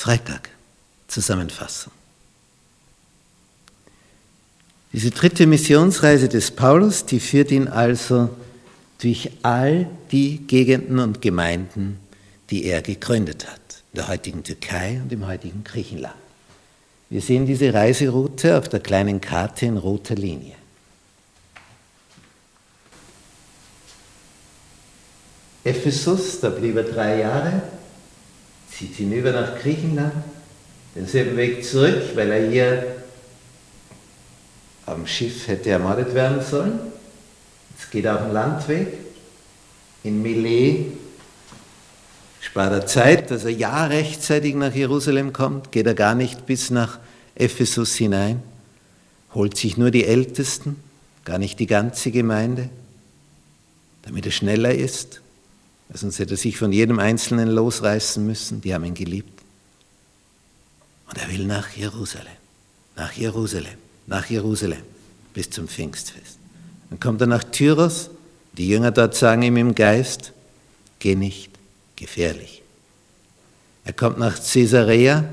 Freitag, Zusammenfassung. Diese dritte Missionsreise des Paulus, die führt ihn also durch all die Gegenden und Gemeinden, die er gegründet hat, in der heutigen Türkei und im heutigen Griechenland. Wir sehen diese Reiseroute auf der kleinen Karte in roter Linie. Ephesus, da blieb er drei Jahre, zieht hinüber nach Griechenland, denselben Weg zurück, weil er hier am Schiff hätte ermordet werden sollen. Jetzt geht auf den Landweg. In Milet spart er Zeit, dass er ja rechtzeitig nach Jerusalem kommt, geht er gar nicht bis nach Ephesus hinein, holt sich nur die Ältesten, gar nicht die ganze Gemeinde, damit er schneller ist, sonst hätte er sich von jedem Einzelnen losreißen müssen, die haben ihn geliebt. Und er will nach Jerusalem, nach Jerusalem, nach Jerusalem. Bis zum Pfingstfest. Dann kommt er nach Tyros, die Jünger dort sagen ihm im Geist, geh nicht, gefährlich. Er kommt nach Caesarea,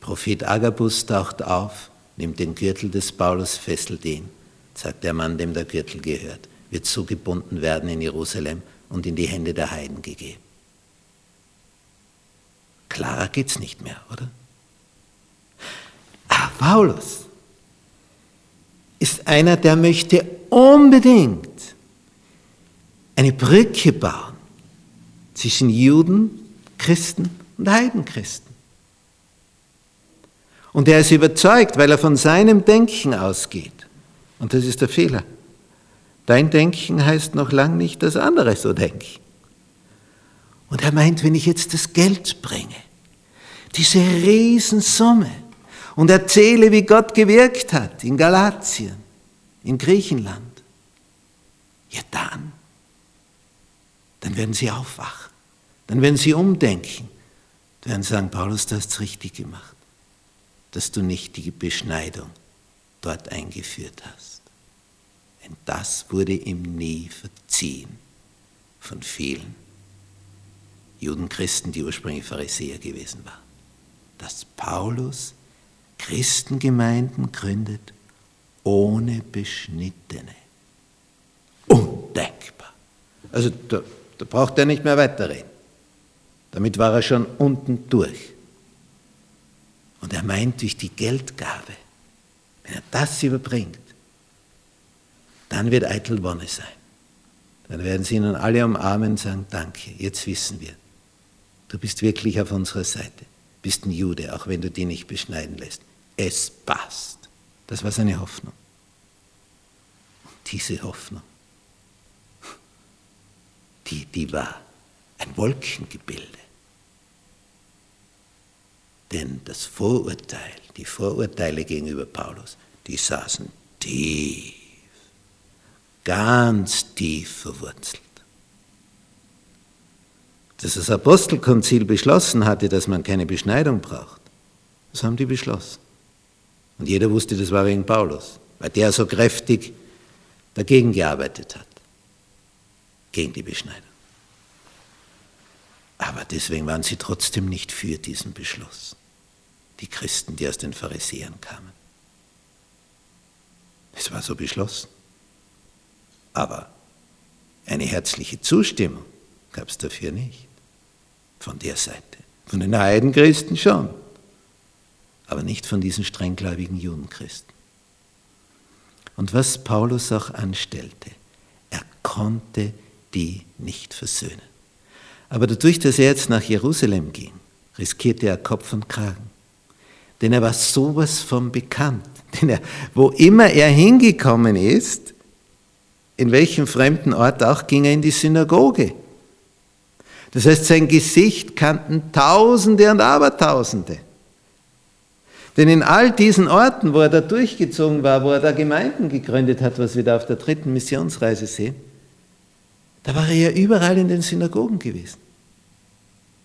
Prophet Agabus taucht auf, nimmt den Gürtel des Paulus, fesselt ihn, sagt der Mann, dem der Gürtel gehört, wird so gebunden werden in Jerusalem und in die Hände der Heiden gegeben. Klarer geht's nicht mehr, oder? Ah, Paulus ist einer, der möchte unbedingt eine Brücke bauen zwischen Juden, Christen und Heidenchristen. Und er ist überzeugt, weil er von seinem Denken ausgeht. Und das ist der Fehler. Dein Denken heißt noch lang nicht, dass andere so denken. Und er meint, wenn ich jetzt das Geld bringe, diese Riesensumme, und erzähle, wie Gott gewirkt hat in Galatien, in Griechenland, ja dann, dann werden sie aufwachen, dann werden sie umdenken, dann werden sagen, Paulus, du hast es richtig gemacht dass du nicht die Beschneidung dort eingeführt hast. Denn das wurde ihm nie verziehen von vielen Judenchristen, die ursprünglich Pharisäer gewesen waren. Dass Paulus Christengemeinden gründet ohne Beschnittene. Undenkbar. Also da, da braucht er nicht mehr weiterreden. Damit war er schon unten durch. Und er meint durch die Geldgabe, wenn er das überbringt, dann wird Eitel Wonne sein. Dann werden sie ihnen alle umarmen und sagen, danke, jetzt wissen wir, du bist wirklich auf unserer Seite, bist ein Jude, auch wenn du die nicht beschneiden lässt. Es passt. Das war seine Hoffnung. Und diese Hoffnung, die, die war ein Wolkengebilde. Denn das Vorurteil, die Vorurteile gegenüber Paulus, die saßen tief, ganz tief verwurzelt. Dass das Apostelkonzil beschlossen hatte, dass man keine Beschneidung braucht, das haben die beschlossen. Und jeder wusste, das war wegen Paulus, weil der so kräftig dagegen gearbeitet hat, gegen die Beschneidung. Aber deswegen waren sie trotzdem nicht für diesen Beschluss, die Christen, die aus den Pharisäern kamen. Es war so beschlossen. Aber eine herzliche Zustimmung gab es dafür nicht. Von der Seite. Von den Heidenchristen schon. Aber nicht von diesen strenggläubigen Judenchristen. Und was Paulus auch anstellte, er konnte die nicht versöhnen. Aber dadurch, dass er jetzt nach Jerusalem ging, riskierte er Kopf und Kragen. Denn er war sowas von bekannt. Denn er, wo immer er hingekommen ist, in welchem fremden Ort auch, ging er in die Synagoge. Das heißt, sein Gesicht kannten Tausende und Abertausende. Denn in all diesen Orten, wo er da durchgezogen war, wo er da Gemeinden gegründet hat, was wir da auf der dritten Missionsreise sehen, da war er ja überall in den Synagogen gewesen.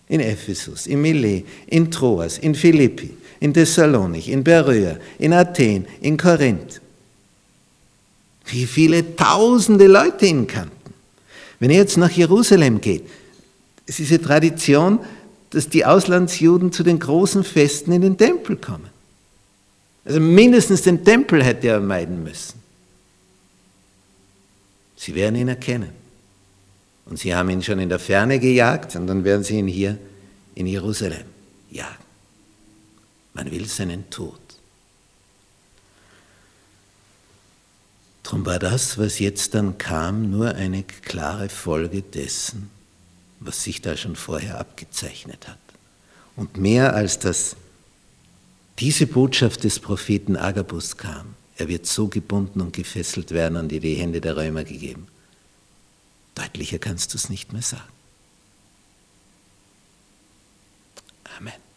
In Ephesus, in Milet, in Troas, in Philippi, in Thessalonik, in Beröa, in Athen, in Korinth. Wie viele tausende Leute ihn kannten. Wenn er jetzt nach Jerusalem geht, es ist diese Tradition, dass die Auslandsjuden zu den großen Festen in den Tempel kommen. Also mindestens den Tempel hätte er meiden müssen. Sie werden ihn erkennen. Und sie haben ihn schon in der Ferne gejagt und dann werden sie ihn hier in Jerusalem jagen. Man will seinen Tod. Darum war das, was jetzt dann kam, nur eine klare Folge dessen, was sich da schon vorher abgezeichnet hat. Und mehr als dass diese Botschaft des Propheten Agabus kam, er wird so gebunden und gefesselt werden und in die Hände der Römer gegeben. Deutlicher kannst du es nicht mehr sagen. Amen.